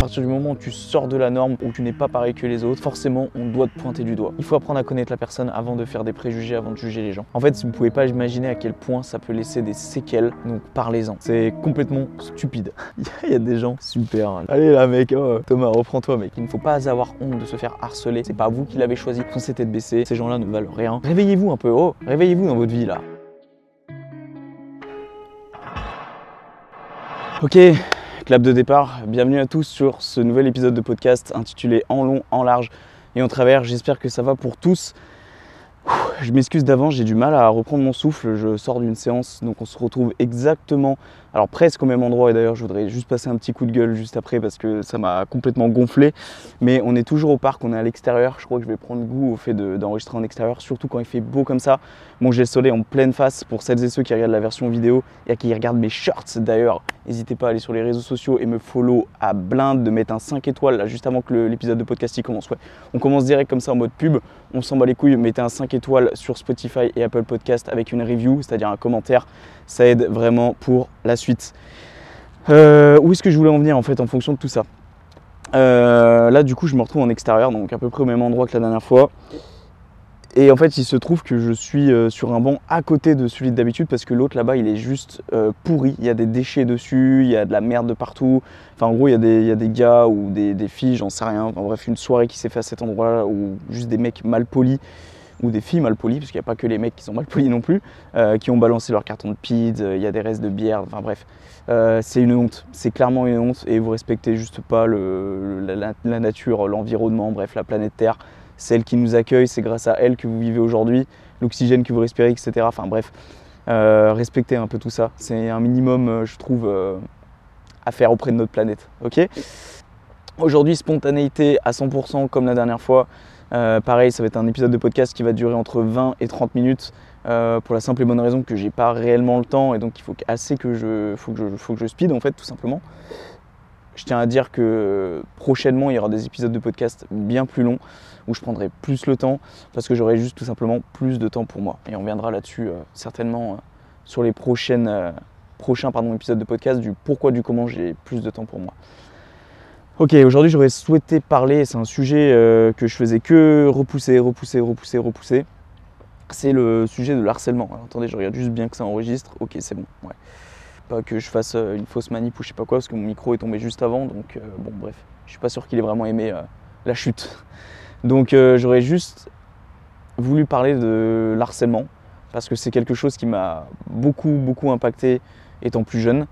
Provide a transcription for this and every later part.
Partir du moment où tu sors de la norme, où tu n'es pas pareil que les autres, forcément on doit te pointer du doigt. Il faut apprendre à connaître la personne avant de faire des préjugés, avant de juger les gens. En fait, vous ne pouvez pas imaginer à quel point ça peut laisser des séquelles, donc parlez-en. C'est complètement stupide. Il y a des gens super. Allez là mec, oh, Thomas, reprends-toi mec. Il ne faut pas avoir honte de se faire harceler. C'est pas vous qui l'avez choisi. Foncez tête baissée. Ces gens-là ne valent rien. Réveillez-vous un peu. Oh, réveillez-vous dans votre vie là. Ok, clap de départ. Bienvenue à tous sur ce nouvel épisode de podcast intitulé En long, en large et en travers. J'espère que ça va pour tous. Je m'excuse d'avance, j'ai du mal à reprendre mon souffle. Je sors d'une séance, donc on se retrouve exactement, alors presque au même endroit. Et d'ailleurs, je voudrais juste passer un petit coup de gueule juste après parce que ça m'a complètement gonflé. Mais on est toujours au parc, on est à l'extérieur. Je crois que je vais prendre goût au fait d'enregistrer en extérieur, surtout quand il fait beau comme ça. Bon, j'ai le soleil en pleine face pour celles et ceux qui regardent la version vidéo et qui regardent mes shorts d'ailleurs. N'hésitez pas à aller sur les réseaux sociaux et me follow à blinde, de mettre un 5 étoiles là juste avant que l'épisode de podcast commence. Ouais. On commence direct comme ça en mode pub. On s'en bat les couilles, mettez un 5 étoiles sur Spotify et Apple Podcast avec une review, c'est-à-dire un commentaire. Ça aide vraiment pour la suite. Euh, où est-ce que je voulais en venir en fait en fonction de tout ça euh, Là du coup je me retrouve en extérieur, donc à peu près au même endroit que la dernière fois. Et en fait, il se trouve que je suis euh, sur un banc à côté de celui d'habitude parce que l'autre là-bas, il est juste pourri. Il y a des déchets dessus, il y a de la merde de partout. Enfin, en gros, il y a des, gars ou des, filles, j'en sais rien. En bref, une soirée qui s'est faite à cet endroit-là où juste des mecs mal polis ou des filles mal polies, parce qu'il n'y a pas que les mecs qui sont mal polis non plus, euh, qui ont balancé leur carton de PID, il y a des restes de bière, enfin bref. c'est une honte, c'est clairement une honte et vous respectez juste pas la, nature, l'environnement, bref, la planète Terre celle qui nous accueille, c'est grâce à elle que vous vivez aujourd'hui, l'oxygène que vous respirez, etc. Enfin bref, euh, respectez un peu tout ça. C'est un minimum, euh, je trouve, euh, à faire auprès de notre planète. Ok? Aujourd'hui, spontanéité à 100% comme la dernière fois. Pareil, ça va être un épisode de podcast qui va durer entre 20 et 30 minutes. pour la simple et bonne raison que j'ai pas réellement le temps et donc il faut assez que je faut que je, faut que je speed en fait tout simplement. Je tiens à dire que prochainement il y aura des épisodes de podcast bien plus longs où je prendrai plus le temps parce que j'aurai juste tout simplement plus de temps pour moi. Et on reviendra là-dessus euh, certainement euh, sur les prochaines, euh, prochains pardon, épisodes de podcast du pourquoi, du comment j'ai plus de temps pour moi. Ok, aujourd'hui j'aurais souhaité parler, c'est un sujet que je faisais que repousser, repousser, repousser, repousser. C'est le sujet de l'harcèlement. attendez, je regarde juste bien que ça enregistre. Ok, c'est bon. Pas que je fasse une fausse manip ou je sais pas quoi, parce que mon micro est tombé juste avant. Donc bon, bref, je suis pas sûr qu'il ait vraiment aimé la chute. Donc euh, j'aurais juste voulu parler de l'harcèlement parce que c'est quelque chose qui m'a beaucoup beaucoup impacté étant plus jeune.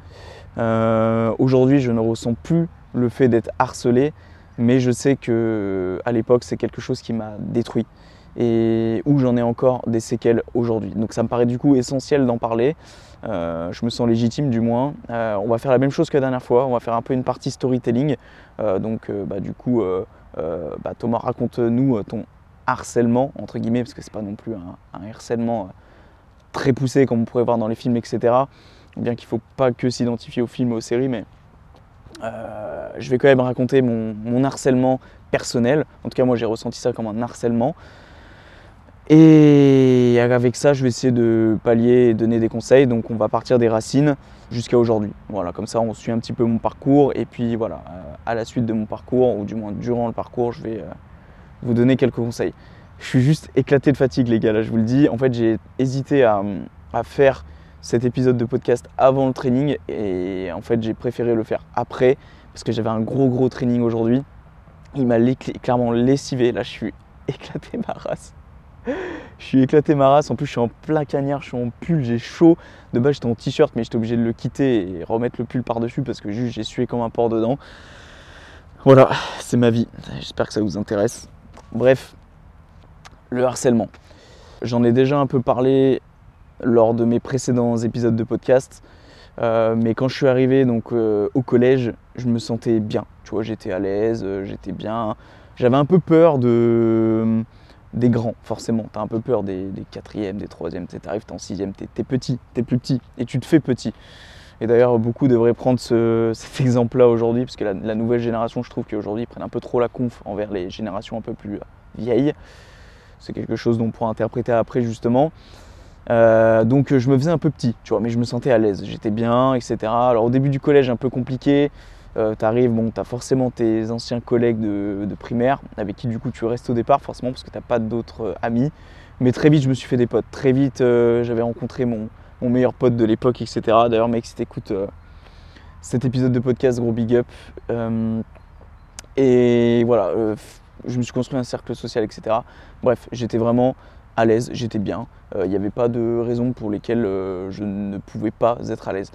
Euh, aujourd'hui, je ne ressens plus le fait d'être harcelé, mais je sais que à l'époque, c'est quelque chose qui m'a détruit et où j'en ai encore des séquelles aujourd'hui. Donc ça me paraît du coup essentiel d'en parler. Euh, je me sens légitime du moins. on va faire la même chose que la dernière fois. On va faire un peu une partie storytelling. donc bah, du coup euh, bah, Thomas, raconte-nous euh, ton harcèlement, entre guillemets, parce que c'est pas non plus un, harcèlement euh, très poussé comme on pourrait voir dans les films, etc. Bien qu'il ne faut pas que s'identifier aux films et aux séries, mais je vais quand même raconter mon, harcèlement personnel. En tout cas, moi, j'ai ressenti ça comme un harcèlement. Et avec ça, je vais essayer de pallier et donner des conseils. Donc, on va partir des racines jusqu'à aujourd'hui. Voilà, comme ça on suit un petit peu mon parcours et puis voilà, euh, à la suite de mon parcours, ou du moins durant le parcours, je vais euh, vous donner quelques conseils. Je suis juste éclaté de fatigue les gars, là je vous le dis. En fait j'ai hésité à, faire cet épisode de podcast avant le training et en fait j'ai préféré le faire après parce que j'avais un gros gros training aujourd'hui. Il m'a clairement lessivé, là je suis éclaté ma race je suis éclaté ma race. En plus, je suis en plein cagnard, je suis en pull, j'ai chaud. De base, j'étais en t-shirt, mais j'étais obligé de le quitter et remettre le pull par-dessus parce que juste j'ai sué comme un porc dedans. Voilà, c'est ma vie. J'espère que ça vous intéresse. Bref, le harcèlement. J'en ai déjà un peu parlé lors de mes précédents épisodes de podcast. Euh, mais quand je suis arrivé donc euh, au collège, je me sentais bien. Tu vois, j'étais à l'aise, euh, j'étais bien. J'avais un peu peur de des grands, forcément. Tu as un peu peur des, quatrièmes, des troisièmes. Tu arrives, tu es en sixième, tu es, petit, tu es plus petit et tu te fais petit. Et d'ailleurs, beaucoup devraient prendre cet exemple-là aujourd'hui, parce que la, nouvelle génération, je trouve qu'aujourd'hui, ils prennent un peu trop la conf envers les générations un peu plus vieilles. C'est quelque chose dont on pourra interpréter après, justement. Euh, donc je me faisais un peu petit, tu vois, mais je me sentais à l'aise, j'étais bien, etc. Alors au début du collège, un peu compliqué. Euh, tu arrives, bon, tu as forcément tes anciens collègues de, primaire, avec qui du coup tu restes au départ, forcément, parce que tu n'as pas d'autres euh, amis. Mais très vite, je me suis fait des potes. Très vite, j'avais rencontré mon, mon meilleur pote de l'époque, etc. D'ailleurs, mec, si t'écoutes euh, cet épisode de podcast, gros big up. Euh, et voilà, euh, je me suis construit un cercle social, etc. Bref, j'étais vraiment à l'aise, j'étais bien. Il n'y avait pas de raison pour lesquelles je ne pouvais pas être à l'aise.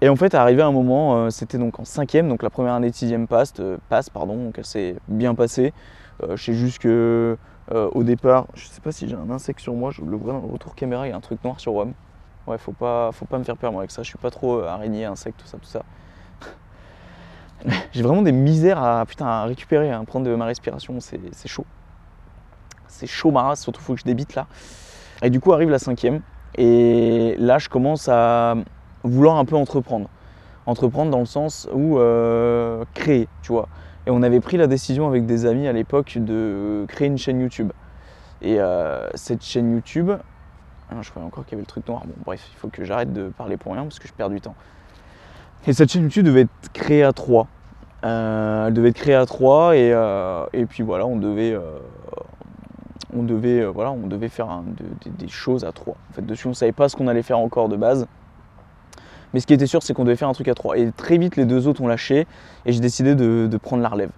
Et en fait, arrivé un moment, c'était donc en cinquième, donc la première année de sixième passe, passe pardon, donc elle s'est bien passée. je sais juste que euh, au départ, je sais pas si j'ai un insecte sur moi, je le vois dans le retour caméra, il y a un truc noir sur WAM. Ouais, faut pas, faut pas me faire peur moi avec ça, je suis pas trop euh, araignée, insecte, tout ça, tout ça. j'ai vraiment des misères à, putain, à récupérer, à prendre de ma respiration, c'est chaud. C'est chaud maras, surtout faut que je débite là. Et du coup arrive la cinquième, et là je commence à vouloir un peu entreprendre. Entreprendre dans le sens où euh, créer, tu vois. Et on avait pris la décision avec des amis à l'époque de créer une chaîne YouTube. Et euh, cette chaîne YouTube, ah je croyais encore qu'il y avait le truc noir. Bon, bref, il faut que j'arrête de parler pour rien parce que je perds du temps. Et cette chaîne YouTube devait être créée à trois. Euh, elle devait être créée à trois et, euh, et puis voilà, on devait, on devait, voilà, on devait faire des choses à trois. En fait, dessus, on savait pas ce qu'on allait faire encore de base. Mais ce qui était sûr, c'est qu'on devait faire un truc à trois. Et très vite, les deux autres ont lâché et j'ai décidé de, prendre la relève.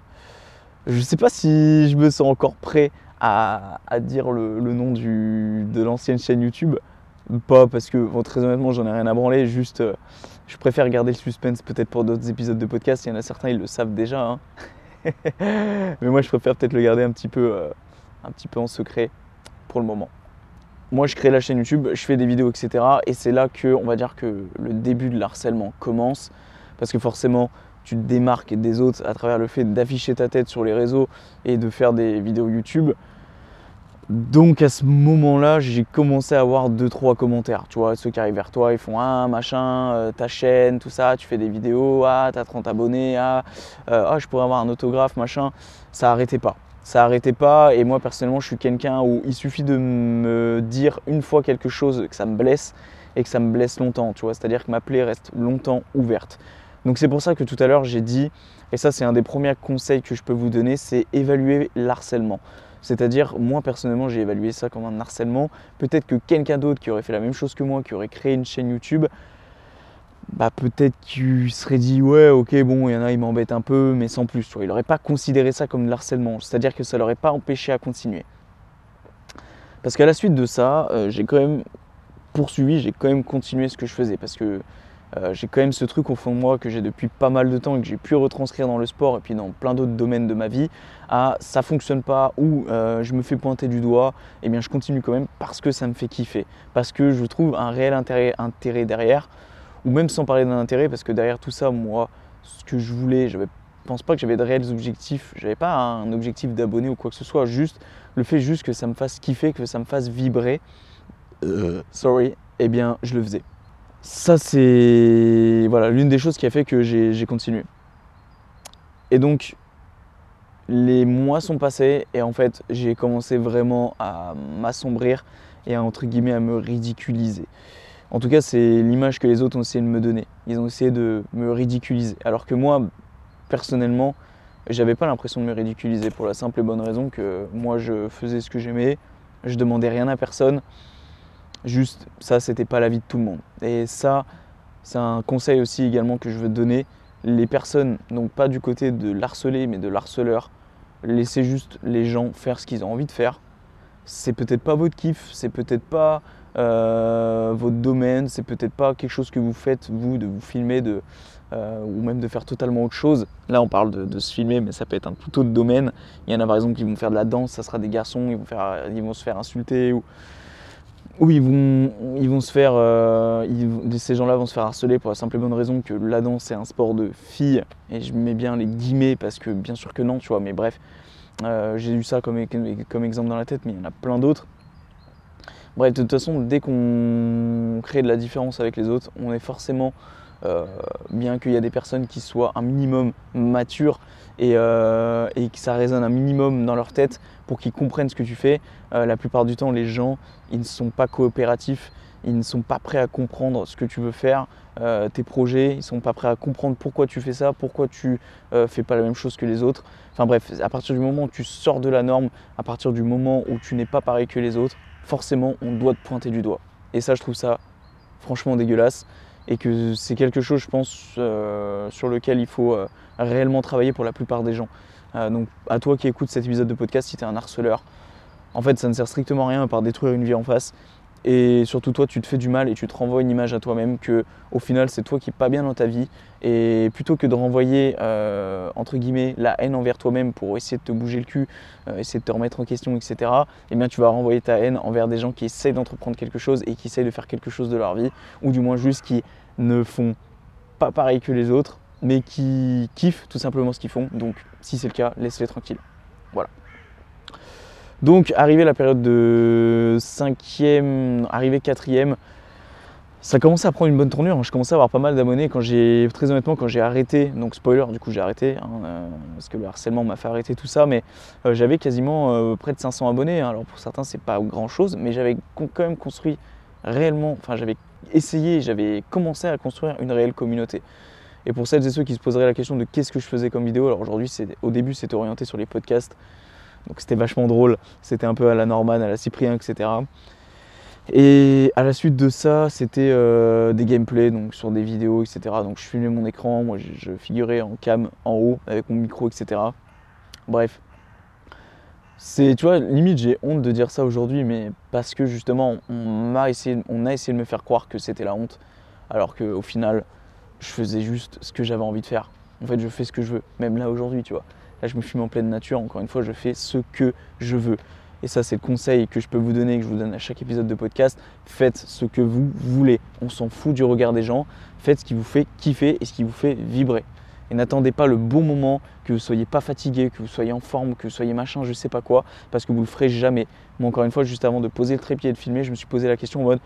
Je ne sais pas si je me sens encore prêt à, dire le, nom de l'ancienne chaîne YouTube. Pas parce que, très honnêtement, j'en ai rien à branler. Juste, euh, je préfère garder le suspense peut-être pour d'autres épisodes de podcast. Il y en a certains, ils le savent déjà. Hein. Mais moi, je préfère peut-être le garder un petit peu, euh, un petit peu en secret pour le moment moi je crée la chaîne YouTube, je fais des vidéos, etc. Et c'est là que, on va dire que le début de l'harcèlement commence. Parce que forcément, tu te démarques des autres à travers le fait d'afficher ta tête sur les réseaux et de faire des vidéos YouTube. Donc à ce moment-là, j'ai commencé à avoir 2-3 commentaires. Tu vois, ceux qui arrivent vers toi, ils font Ah, machin, euh, ta chaîne, tout ça, tu fais des vidéos, ah, t'as 30 abonnés, ah, euh, ah, je pourrais avoir un autographe, machin. Ça arrêtait pas ça arrêtait pas. Et moi, personnellement, je suis quelqu'un où il suffit de me dire une fois quelque chose que ça me blesse et que ça me blesse longtemps, tu vois. C'est-à-dire que ma plaie reste longtemps ouverte. Donc c'est pour ça que tout à l'heure j'ai dit, et ça c'est un des premiers conseils que je peux vous donner, c'est évaluer l'harcèlement. C'est-à-dire, moi personnellement, j'ai évalué ça comme un harcèlement. Peut-être que quelqu'un d'autre qui aurait fait la même chose que moi, qui aurait créé une chaîne YouTube, bah peut-être qu'il serait dit ouais ok bon il y en a ils m'embêtent un peu mais sans plus tu il n'aurait pas considéré ça comme de l'harcèlement. C'est à dire que ça l'aurait pas empêché à continuer. Parce qu'à la suite de ça euh, j'ai quand même poursuivi j'ai quand même continué ce que je faisais. Parce que euh, j'ai quand même ce truc au fond de moi que j'ai depuis pas mal de temps et que j'ai pu retranscrire dans le sport et puis dans plein d'autres domaines de ma vie. À ça fonctionne pas ou euh, je me fais pointer du doigt et eh bien je continue quand même parce que ça me fait kiffer. Parce que je trouve un réel intérêt derrière ou même sans parler d'un intérêt, parce que derrière tout ça, moi, ce que je voulais, je ne pense pas que j'avais de réels objectifs, j'avais pas un objectif d'abonné ou quoi que ce soit, juste le fait juste que ça me fasse kiffer, que ça me fasse vibrer, euh, sorry, eh bien je le faisais. Ça c'est voilà l'une des choses qui a fait que j'ai continué. Et donc les mois sont passés et en fait j'ai commencé vraiment à m'assombrir et entre guillemets à me ridiculiser. En tout cas, c'est l'image que les autres ont essayé de me donner. Ils ont essayé de me ridiculiser. Alors que moi, personnellement, j'avais pas l'impression de me ridiculiser pour la simple et bonne raison que moi, je faisais ce que j'aimais, je demandais rien à personne. Juste, ça, c'était pas la vie de tout le monde. Et ça, c'est un conseil aussi également que je veux donner. Les personnes, donc pas du côté de l'harcelé, mais de l'harceleur, laissez juste les gens faire ce qu'ils ont envie de faire. C'est peut-être pas votre kiff, c'est peut-être pas euh, votre domaine, c'est peut-être pas quelque chose que vous faites, vous, de vous filmer, euh, ou même de faire totalement autre chose. Là, on parle de, se filmer, mais ça peut être un tout autre domaine. Il y en a par exemple qui vont faire de la danse, ça sera des garçons, ils vont, se faire insulter, ou, ou ils, vont, ils vont se faire. Euh, ces gens-là vont se faire harceler pour la simple et bonne raison que la danse, c'est un sport de filles, et je mets bien les guillemets parce que bien sûr que non, tu vois, mais bref. Euh, j'ai eu ça comme, exemple dans la tête, mais il y en a plein d'autres. Bref, de toute façon, dès qu'on crée de la différence avec les autres, on est forcément, euh, bien qu'il y a des personnes qui soient un minimum matures et, euh, et, que ça résonne un minimum dans leur tête pour qu'ils comprennent ce que tu fais, la plupart du temps, les gens, ils ne sont pas coopératifs, ils ne sont pas prêts à comprendre ce que tu veux faire, tes projets, ils ne sont pas prêts à comprendre pourquoi tu fais ça, pourquoi tu ne fais pas la même chose que les autres. Enfin bref, à partir du moment où tu sors de la norme, à partir du moment où tu n'es pas pareil que les autres, forcément on doit te pointer du doigt. Et ça, je trouve ça franchement dégueulasse et que c'est quelque chose, je pense, euh, sur lequel il faut euh, réellement travailler pour la plupart des gens. Euh, donc à toi qui écoutes cet épisode de podcast, si tu es un harceleur, en fait ça ne sert strictement à rien à part détruire une vie en face et surtout toi tu te fais du mal et tu te renvoies une image à toi-même que au final c'est toi qui n'es pas bien dans ta vie et plutôt que de renvoyer euh, entre guillemets la haine envers toi-même pour essayer de te bouger le cul, euh, essayer de te remettre en question, etc. Eh bien tu vas renvoyer ta haine envers des gens qui essayent d'entreprendre quelque chose et qui essayent de faire quelque chose de leur vie ou du moins juste qui ne font pas pareil que les autres mais qui kiffent tout simplement ce qu'ils font. Donc si c'est le cas, laisse-les tranquilles. Voilà. Donc, arrivé la période de 5e, arrivé 4e, ça commençait à prendre une bonne tournure. Hein. Je commençais à avoir pas mal d'abonnés quand j'ai, très honnêtement, quand j'ai arrêté. Donc, spoiler, du coup, j'ai arrêté hein, euh, parce que le harcèlement m'a fait arrêter tout ça. Mais euh, j'avais quasiment euh, près de 500 abonnés. Hein. Alors, pour certains, c'est pas grand chose, mais j'avais quand même construit réellement, enfin, j'avais essayé, j'avais commencé à construire une réelle communauté. Et pour celles et ceux qui se poseraient la question de qu'est-ce que je faisais comme vidéo, alors aujourd'hui, au début, c'était orienté sur les podcasts. Donc c'était vachement drôle. C'était un peu à la Norman, à la Cyprien, etc. Et à la suite de ça, c'était euh, des gameplays donc sur des vidéos, etc. Donc je filmais mon écran, moi je, figurais en cam en haut avec mon micro, etc. Bref. C'est, tu vois, limite j'ai honte de dire ça aujourd'hui, mais parce que justement on on a essayé de me faire croire que c'était la honte, alors qu'au final, je faisais juste ce que j'avais envie de faire. En fait, je fais ce que je veux, même là aujourd'hui, tu vois. Là, je me filme en pleine nature. Encore une fois, je fais ce que je veux. Et ça, c'est le conseil que je peux vous donner, que je vous donne à chaque épisode de podcast. Faites ce que vous voulez. On s'en fout du regard des gens. Faites ce qui vous fait kiffer et ce qui vous fait vibrer. Et n'attendez pas le bon moment, que vous soyez pas fatigué, que vous soyez en forme, que vous soyez machin, je sais pas quoi, parce que vous le ferez jamais. Moi, encore une fois, juste avant de poser le trépied et de filmer, je me suis posé la question en mode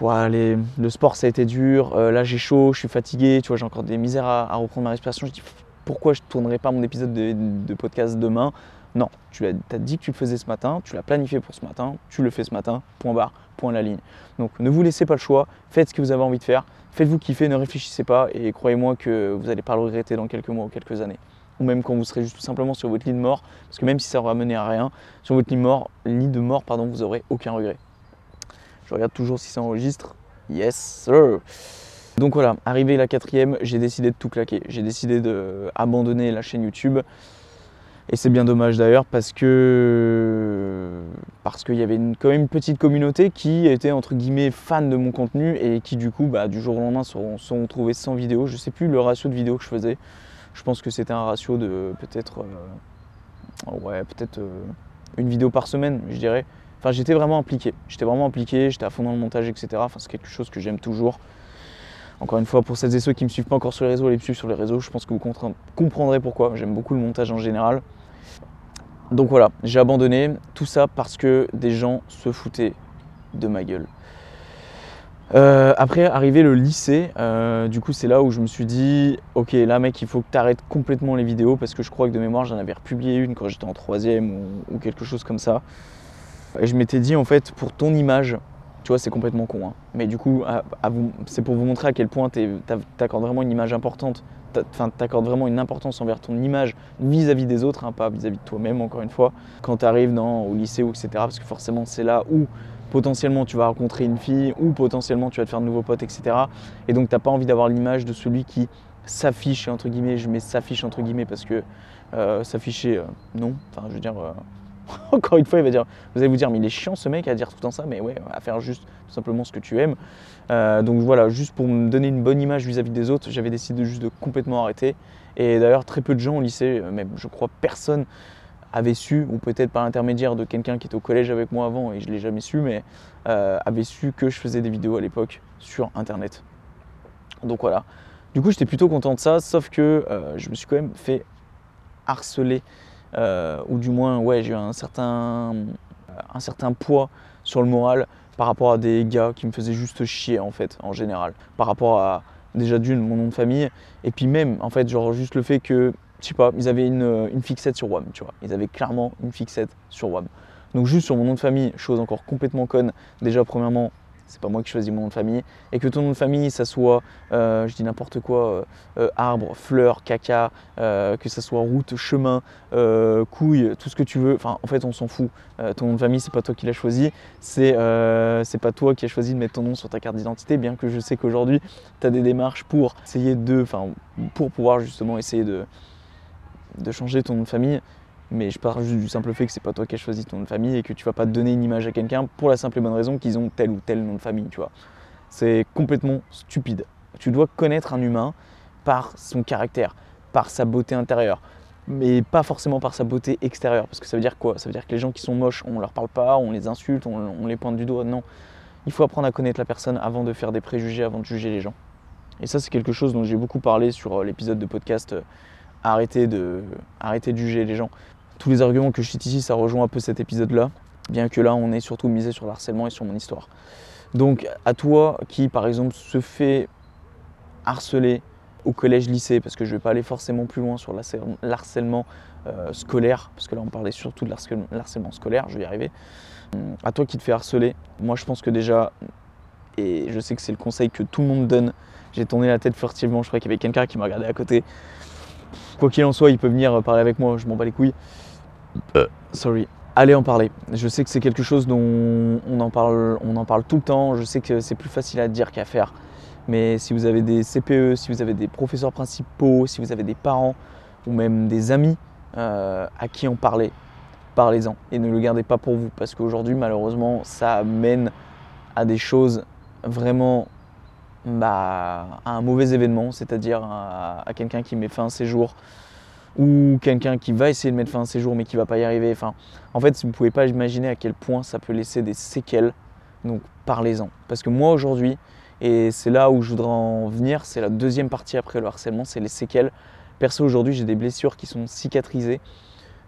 le sport ça a été dur, euh, là j'ai chaud, je suis fatigué, tu vois, j'ai encore des misères à, à reprendre ma respiration. Je dis pourquoi je ne tournerai pas mon épisode de, podcast demain Non, tu as, dit que tu le faisais ce matin, tu l'as planifié pour ce matin, tu le fais ce matin, point barre, point la ligne. Donc ne vous laissez pas le choix, faites ce que vous avez envie de faire, faites-vous kiffer, ne réfléchissez pas et croyez-moi que vous n'allez pas le regretter dans quelques mois ou quelques années. Ou même quand vous serez juste tout simplement sur votre lit de mort, parce que même si ça aura mené à rien, sur votre lit de mort, lit de mort, pardon, vous n'aurez aucun regret. Je regarde toujours si ça enregistre. Yes, sir. Donc voilà, arrivé la quatrième, j'ai décidé de tout claquer. J'ai décidé d'abandonner la chaîne YouTube. Et c'est bien dommage d'ailleurs parce que parce qu'il y avait quand même une petite communauté qui était entre guillemets fan de mon contenu et qui du coup bah, du jour au lendemain se sont retrouvés sans vidéos. Je sais plus le ratio de vidéos que je faisais. Je pense que c'était un ratio de peut-être euh, ouais peut-être euh, une vidéo par semaine, je dirais. Enfin j'étais vraiment impliqué. J'étais vraiment impliqué, j'étais à fond dans le montage, etc. Enfin c'est quelque chose que j'aime toujours. Encore une fois, pour celles et ceux qui ne me suivent pas encore sur les réseaux, les suivre sur les réseaux, je pense que vous comprendrez pourquoi. J'aime beaucoup le montage en général. Donc voilà, j'ai abandonné tout ça parce que des gens se foutaient de ma gueule. Euh, après, arrivé le lycée, euh, du coup, c'est là où je me suis dit Ok, là, mec, il faut que tu arrêtes complètement les vidéos parce que je crois que de mémoire, j'en avais republié une quand j'étais en troisième ou, ou quelque chose comme ça. Et je m'étais dit, en fait, pour ton image, tu vois, c'est complètement con. Hein. Mais du coup, c'est pour vous montrer à quel point tu accordes vraiment une image importante, tu accordes vraiment une importance envers ton image vis-à-vis des autres, hein, pas vis-à-vis de toi-même, encore une fois, quand tu arrives dans, au lycée, ou etc. Parce que forcément, c'est là où potentiellement tu vas rencontrer une fille, ou potentiellement tu vas te faire de nouveaux potes, etc. Et donc, tu n'as pas envie d'avoir l'image de celui qui s'affiche, entre guillemets, je mets s'affiche, entre guillemets, parce que euh, s'afficher, euh, non. Enfin, je veux dire. Euh, Encore une fois, il va dire, vous allez vous dire, mais il est chiant ce mec à dire tout le temps ça, mais ouais, à faire juste tout simplement ce que tu aimes. Euh, donc voilà, juste pour me donner une bonne image vis-à-vis des autres, j'avais décidé juste de complètement arrêter. Et d'ailleurs, très peu de gens au lycée, euh, même je crois personne avait su, ou peut-être par l'intermédiaire de quelqu'un qui était au collège avec moi avant, et je ne l'ai jamais su, mais euh, avait su que je faisais des vidéos à l'époque sur Internet. Donc voilà. Du coup, j'étais plutôt content de ça, sauf que je me suis quand même fait harceler euh, ou du moins, ouais, j'ai eu un certain, un certain poids sur le moral par rapport à des gars qui me faisaient juste chier en fait, en général. Par rapport à déjà d'une, mon nom de famille, et puis même, en fait, genre juste le fait que, je sais pas, ils avaient une, une fixette sur WAM, tu vois. Ils avaient clairement une fixette sur WAM. Donc juste sur mon nom de famille, chose encore complètement conne, déjà premièrement, c'est pas moi qui choisis mon nom de famille, et que ton nom de famille, ça soit, euh, je dis n'importe quoi, euh, euh, arbre, fleur, caca, que ça soit route, chemin, couille, tout ce que tu veux, enfin en fait on s'en fout. ton nom de famille, c'est pas toi qui l'as choisi, c'est pas toi qui as choisi de mettre ton nom sur ta carte d'identité, bien que je sais qu'aujourd'hui tu as des démarches pour essayer de, enfin pour pouvoir justement essayer de, de changer ton nom de famille. Mais je pars juste du simple fait que c'est pas toi qui as choisi ton nom de famille et que tu vas pas donner une image à quelqu'un pour la simple et bonne raison qu'ils ont tel ou tel nom de famille, tu vois. C'est complètement stupide. Tu dois connaître un humain par son caractère, par sa beauté intérieure, mais pas forcément par sa beauté extérieure. Parce que ça veut dire quoi? Ça veut dire que les gens qui sont moches, on leur parle pas, on les insulte, on, les pointe du doigt. Non. Il faut apprendre à connaître la personne avant de faire des préjugés, avant de juger les gens. Et ça, c'est quelque chose dont j'ai beaucoup parlé sur euh, l'épisode de podcast euh, arrêter de, arrêter de juger les gens tous les arguments que je cite ici, ça rejoint un peu cet épisode-là, bien que là, on est surtout misé sur l'harcèlement et sur mon histoire. Donc, à toi qui, par exemple, se fait harceler au collège-lycée, parce que je ne vais pas aller forcément plus loin sur l'harcèlement euh, scolaire, parce que là, on parlait surtout de l'harcèlement scolaire, je vais y arriver. À toi qui te fais harceler, moi, je pense que déjà, et je sais que c'est le conseil que tout le monde donne, j'ai tourné la tête furtivement, je crois qu'il y avait quelqu'un qui m'a regardé à côté. Quoi qu'il en soit, il peut venir parler avec moi, je m'en bats les couilles. Euh, sorry. Allez en parler. Je sais que c'est quelque chose dont on en, parle, on en parle tout le temps. Je sais que c'est plus facile à dire qu'à faire. Mais si vous avez des CPE, si vous avez des professeurs principaux, si vous avez des parents ou même des amis euh, à qui en parler, parlez-en et ne le gardez pas pour vous parce qu'aujourd'hui malheureusement ça mène à des choses vraiment bah, à un mauvais événement, c'est-à-dire à, à quelqu'un qui met fin à ses jours, ou quelqu'un qui va essayer de mettre fin à ses jours mais qui va pas y arriver. En fait, vous ne pouvez pas imaginer à quel point ça peut laisser des séquelles. Donc parlez-en. Parce que moi aujourd'hui, et c'est là où je voudrais en venir, c'est la deuxième partie après le harcèlement, c'est les séquelles. Perso aujourd'hui j'ai des blessures qui sont cicatrisées,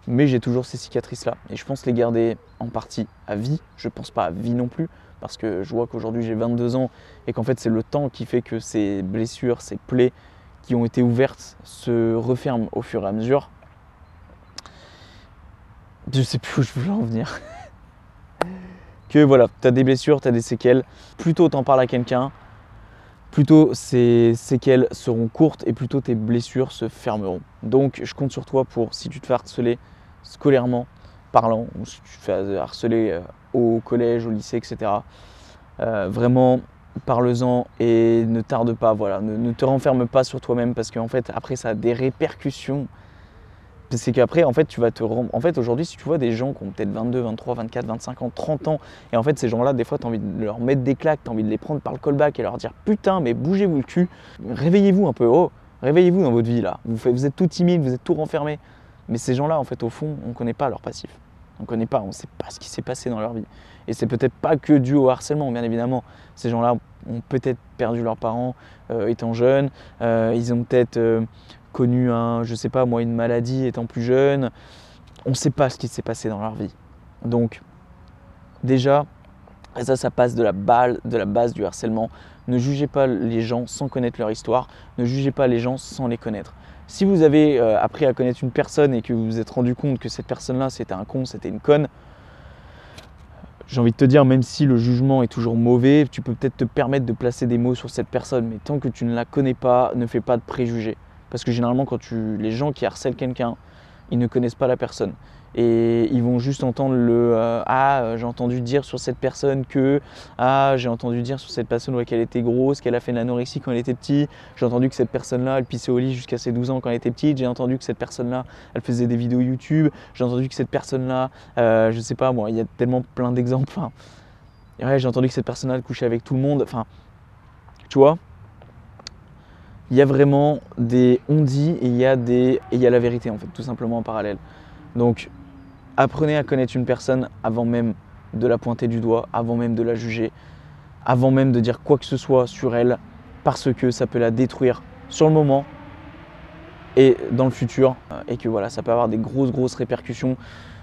mais j'ai toujours ces cicatrices-là. Et je pense les garder en partie à vie. Je pense pas à vie non plus, parce que je vois qu'aujourd'hui j'ai 22 ans et qu'en fait c'est le temps qui fait que ces blessures, ces plaies, qui ont été ouvertes se referment au fur et à mesure. Je sais plus où je veux en venir. que voilà, tu as des blessures, tu as des séquelles. Plutôt t'en parles à quelqu'un, plutôt ces séquelles seront courtes et plutôt tes blessures se fermeront. Donc je compte sur toi pour, si tu te fais harceler scolairement parlant, ou si tu te fais harceler euh, au collège, au lycée, etc., euh, vraiment parle-en et ne tarde pas, voilà, ne, te renferme pas sur toi-même parce qu'en fait après ça a des répercussions. C'est qu'après en fait tu vas te en fait aujourd'hui si tu vois des gens qui ont peut-être 22, 23, 24, 25 ans, 30 ans et en fait ces gens-là des fois tu as envie de leur mettre des claques, tu as envie de les prendre par le callback et leur dire putain mais bougez-vous le cul, réveillez-vous un peu, oh, réveillez-vous dans votre vie là. Vous, vous êtes tout timide, vous êtes tout renfermé. Mais ces gens-là en fait au fond, on ne connaît pas leur passif. On connaît pas, on ne sait pas ce qui s'est passé dans leur vie. Et c'est peut-être pas que dû au harcèlement, bien évidemment. Ces gens-là ont peut-être perdu leurs parents euh, étant jeunes, euh, ils ont peut-être euh, connu un, je sais pas moi, une maladie étant plus jeunes. On ne sait pas ce qui s'est passé dans leur vie. Donc, déjà, ça, ça passe de la, balle, de la base du harcèlement. Ne jugez pas les gens sans connaître leur histoire. Ne jugez pas les gens sans les connaître. Si vous avez appris à connaître une personne et que vous vous êtes rendu compte que cette personne-là c'était un con, c'était une conne, j'ai envie de te dire, même si le jugement est toujours mauvais, tu peux peut-être te permettre de placer des mots sur cette personne, mais tant que tu ne la connais pas, ne fais pas de préjugés. Parce que généralement, quand tu, les gens qui harcèlent quelqu'un, ils ne connaissent pas la personne. Et ils vont juste entendre le euh, ah euh, j'ai entendu dire sur cette personne que ah j'ai entendu dire sur cette personne qu'elle était grosse qu'elle a fait de l'anorexie quand elle était petite. J'ai entendu que cette personne là elle pissait au lit jusqu'à ses 12 ans quand elle était petite. J'ai entendu que cette personne là elle faisait des vidéos YouTube. J'ai entendu que cette personne là euh, je sais pas moi il y a tellement plein d'exemples enfin, j'ai entendu que cette personne là elle couchait avec tout le monde enfin tu vois? Il y a vraiment des on dit et il y a des il y a la vérité en fait tout simplement en parallèle donc Apprenez à connaître une personne avant même de la pointer du doigt, avant même de la juger, avant même de dire quoi que ce soit sur elle, parce que ça peut la détruire sur le moment et dans le futur, et que voilà, ça peut avoir des grosses, grosses répercussions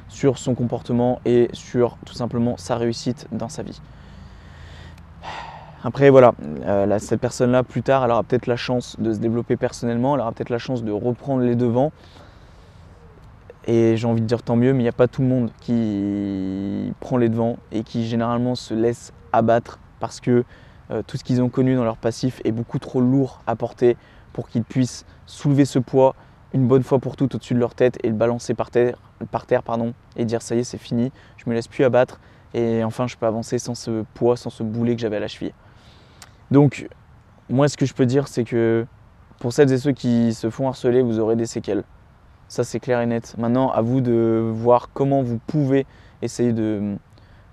sur son comportement et sur tout simplement sa réussite dans sa vie. Après, voilà, euh, cette personne-là, plus tard, elle aura peut-être la chance de se développer personnellement, elle aura peut-être la chance de reprendre les devants. Et j'ai envie de dire tant mieux, mais il n'y a pas tout le monde qui prend les devants et qui généralement se laisse abattre parce que euh, tout ce qu'ils ont connu dans leur passif est beaucoup trop lourd à porter pour qu'ils puissent soulever ce poids une bonne fois pour toutes au-dessus de leur tête et le balancer par terre, par terre pardon, et dire ça y est, c'est fini, je me laisse plus abattre et enfin je peux avancer sans ce poids, sans ce boulet que j'avais à la cheville. Donc, moi, ce que je peux dire, c'est que pour celles et ceux qui se font harceler, vous aurez des séquelles. Ça, c'est clair et net. Maintenant, à vous de voir comment vous pouvez essayer de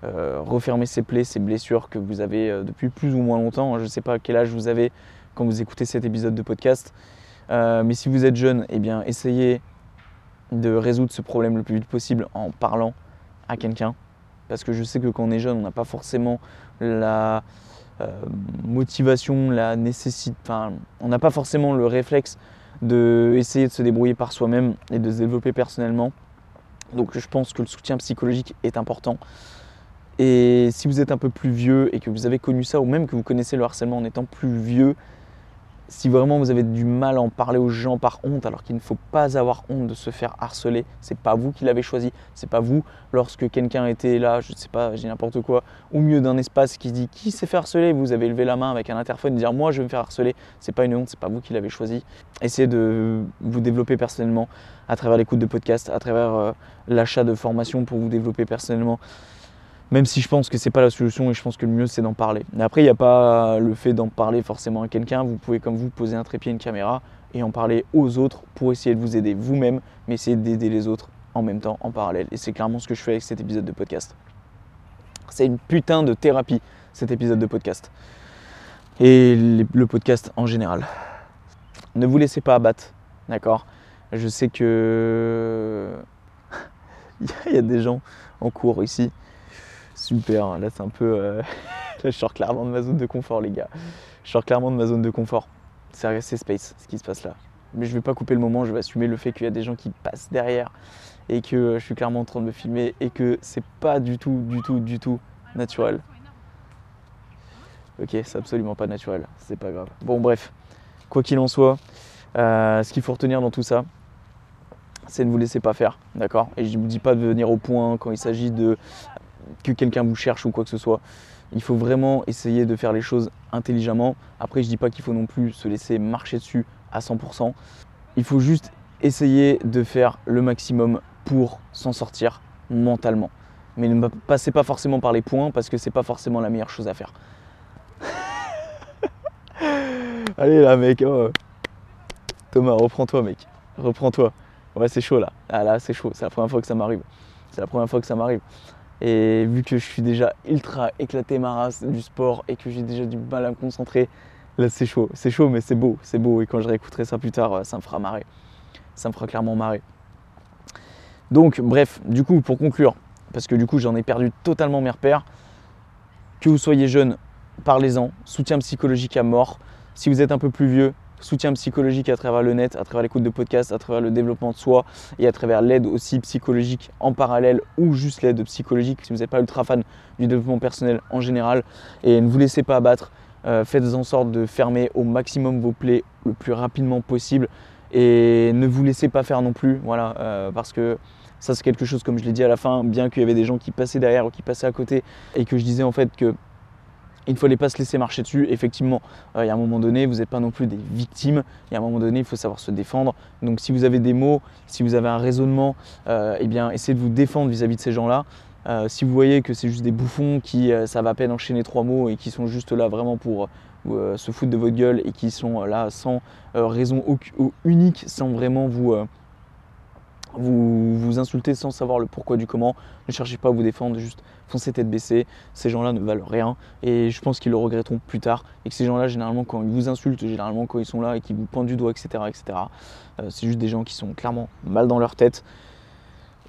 euh, refermer ces plaies, ces blessures que vous avez euh, depuis plus ou moins longtemps. Je ne sais pas quel âge vous avez quand vous écoutez cet épisode de podcast. Euh, mais si vous êtes jeune, eh bien, essayez de résoudre ce problème le plus vite possible en parlant à quelqu'un. Parce que je sais que quand on est jeune, on n'a pas forcément la, motivation, la nécessité, enfin, on n'a pas forcément le réflexe de de se débrouiller par soi-même et de se développer personnellement. Donc je pense que le soutien psychologique est important. Et si vous êtes un peu plus vieux et que vous avez connu ça, ou même que vous connaissez le harcèlement en étant plus vieux, si vraiment vous avez du mal à en parler aux gens par honte, alors qu'il ne faut pas avoir honte de se faire harceler, c'est pas vous qui l'avez choisi, c'est pas vous lorsque quelqu'un était là, je ne sais pas, j'ai n'importe quoi, au milieu d'un espace qui dit qui s'est fait harceler, vous avez levé la main avec un interphone et dire moi je vais me faire harceler, c'est pas une honte, c'est pas vous qui l'avez choisi. Essayez de vous développer personnellement à travers l'écoute de podcasts, à travers euh, l'achat de formations pour vous développer personnellement. Même si je pense que c'est pas la solution et je pense que le mieux c'est d'en parler. Mais après, il n'y a pas le fait d'en parler forcément à quelqu'un. Vous pouvez, comme vous, poser un trépied, une caméra et en parler aux autres pour essayer de vous aider vous-même, mais essayer d'aider les autres en même temps, en parallèle. Et c'est clairement ce que je fais avec cet épisode de podcast. C'est une putain de thérapie, cet épisode de podcast. Et le podcast en général. Ne vous laissez pas abattre, d'accord? Je sais que. il y a des gens en cours ici Super, là c'est un peu. Euh, là je sors clairement de ma zone de confort, les gars. Je sors clairement de ma zone de confort. C'est space ce qui se passe là. Mais je vais pas couper le moment, je vais assumer le fait qu'il y a des gens qui passent derrière et que euh, je suis clairement en train de me filmer et que c'est pas du tout, du tout, du tout naturel. Ok, c'est absolument pas naturel, c'est pas grave. Bon, bref, quoi qu'il en soit, euh, ce qu'il faut retenir dans tout ça, c'est ne vous laissez pas faire, d'accord? Et je ne vous dis pas de venir au point quand il s'agit de que quelqu'un vous cherche ou quoi que ce soit. Il faut vraiment essayer de faire les choses intelligemment. Après, je dis pas qu'il faut non plus se laisser marcher dessus à 100%. Il faut juste essayer de faire le maximum pour s'en sortir mentalement. Mais ne passez pas forcément par les points parce que c'est pas forcément la meilleure chose à faire. Allez là mec, oh. Thomas, reprends-toi mec, reprends-toi. Ouais c'est chaud là, ah là c'est chaud, c'est la première fois que ça m'arrive. C'est la première fois que ça m'arrive. Et vu que je suis déjà ultra éclaté ma race du sport et que j'ai déjà du mal à me concentrer, là c'est chaud. C'est chaud mais c'est beau, c'est beau. Et quand je réécouterai ça plus tard, ça me fera marrer. Ça me fera clairement marrer. Donc bref, du coup pour conclure, parce que du coup j'en ai perdu totalement mes repères, que vous soyez jeune, parlez-en, soutien psychologique à mort. Si vous êtes un peu plus vieux, soutien psychologique à travers le net, à travers l'écoute de podcasts, à travers le développement de soi et à travers l'aide aussi psychologique en parallèle ou juste l'aide psychologique si vous n'êtes pas ultra fan du développement personnel en général. Et ne vous laissez pas abattre, euh, faites en sorte de fermer au maximum vos plaies le plus rapidement possible et ne vous laissez pas faire non plus, voilà, euh, parce que ça c'est quelque chose comme je l'ai dit à la fin, bien qu'il y avait des gens qui passaient derrière ou qui passaient à côté et que je disais en fait que il ne fallait pas se laisser marcher dessus. Effectivement, euh, il y a un moment donné, vous n'êtes pas non plus des victimes. Il y a un moment donné, il faut savoir se défendre. Donc si vous avez des mots, si vous avez un raisonnement, euh, eh bien essayez de vous défendre vis-à-vis de ces gens-là. Euh, si vous voyez que c'est juste des bouffons qui ça va à peine enchaîner trois mots et qui sont juste là vraiment pour se foutre de votre gueule et qui sont là sans raison unique, sans vraiment vous vous vous insultez sans savoir le pourquoi du comment. Ne cherchez pas à vous défendre, juste foncez tête baissée. Ces gens-là ne valent rien et je pense qu'ils le regretteront plus tard. Et que ces gens-là, généralement, quand ils vous insultent, généralement quand ils sont là et qu'ils vous pointent du doigt, etc., etc., euh, c'est juste des gens qui sont clairement mal dans leur tête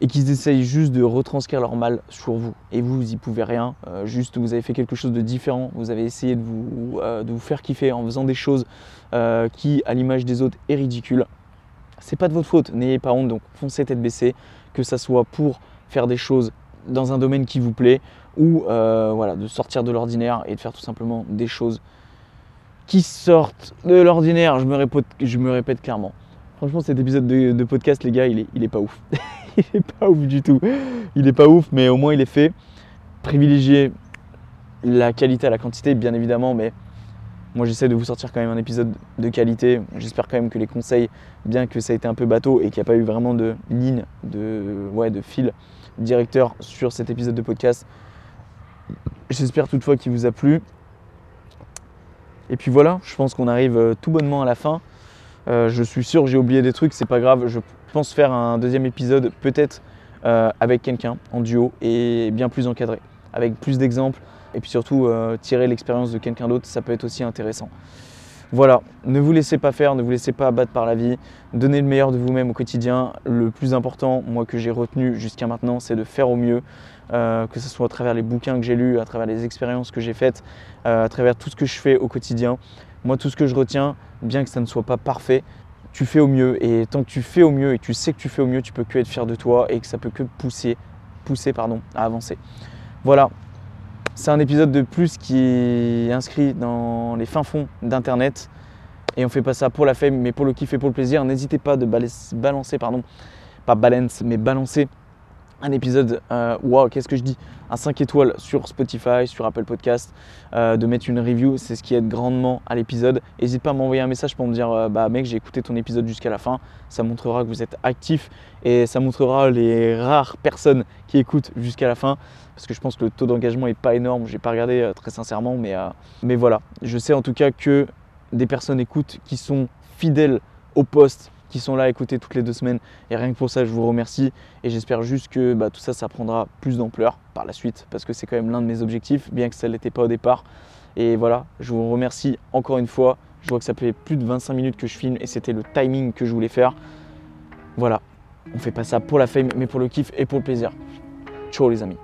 et qui essayent juste de retranscrire leur mal sur vous. Et vous, vous y pouvez rien. Euh, juste, vous avez fait quelque chose de différent. Vous avez essayé de vous, euh, de vous faire kiffer en faisant des choses qui, à l'image des autres, est ridicule c'est pas de votre faute, n'ayez pas honte, donc foncez tête baissée, que ça soit pour faire des choses dans un domaine qui vous plaît ou euh, voilà, de sortir de l'ordinaire et de faire tout simplement des choses qui sortent de l'ordinaire. Je me répète, je me répète clairement. Franchement, cet épisode de, podcast, les gars, il est, il est pas ouf. il est pas ouf du tout. Il est pas ouf, mais au moins il est fait. Privilégier la qualité à la quantité, bien évidemment, mais moi j'essaie de vous sortir quand même un épisode de qualité. J'espère quand même que les conseils, bien que ça a été un peu bateau et qu'il n'y a pas eu vraiment de ligne, de, ouais, de fil directeur sur cet épisode de podcast, j'espère toutefois qu'il vous a plu. Et puis voilà, je pense qu'on arrive euh, tout bonnement à la fin. Euh, je suis sûr j'ai oublié des trucs, c'est pas grave. Je pense faire un deuxième épisode peut-être euh, avec quelqu'un en duo et bien plus encadré, avec plus d'exemples et puis surtout tirer l'expérience de quelqu'un d'autre, ça peut être aussi intéressant. Voilà, ne vous laissez pas faire, ne vous laissez pas abattre par la vie, donnez le meilleur de vous-même au quotidien. Le plus important, moi que j'ai retenu jusqu'à maintenant, c'est de faire au mieux, euh, que ce soit à travers les bouquins que j'ai lus, à travers les expériences que j'ai faites, euh, à travers tout ce que je fais au quotidien. Moi, tout ce que je retiens, bien que ça ne soit pas parfait, tu fais au mieux. Et tant que tu fais au mieux et que tu sais que tu fais au mieux, tu peux que être fier de toi et que ça peut que pousser, pousser pardon, à avancer. Voilà, c'est un épisode de plus qui est inscrit dans les fins fonds d'Internet. Et on fait pas ça pour la fame, mais pour le kiff et pour le plaisir. N'hésitez pas de balancer, pardon, pas balance, mais balancer un épisode, euh, waouh, qu'est-ce que je dis? Un 5 étoiles sur Spotify, sur Apple Podcast, euh, de mettre une review, c'est ce qui aide grandement à l'épisode. N'hésite pas à m'envoyer un message pour me dire, euh, bah mec, j'ai écouté ton épisode jusqu'à la fin. Ça montrera que vous êtes actif et ça montrera les rares personnes qui écoutent jusqu'à la fin. Parce que je pense que le taux d'engagement n'est pas énorme, j'ai pas regardé très sincèrement, mais, mais voilà. Je sais en tout cas que des personnes écoutent qui sont fidèles au poste qui sont là à écouter toutes les deux semaines. Et rien que pour ça, je vous remercie. Et j'espère juste que bah, tout ça, ça prendra plus d'ampleur par la suite, parce que c'est quand même l'un de mes objectifs, bien que ça ne l'était pas au départ. Et voilà, je vous remercie encore une fois. Je vois que ça fait plus de 25 minutes que je filme et c'était le timing que je voulais faire. Voilà, on fait pas ça pour la fame, mais pour le kiff et pour le plaisir. Ciao les amis.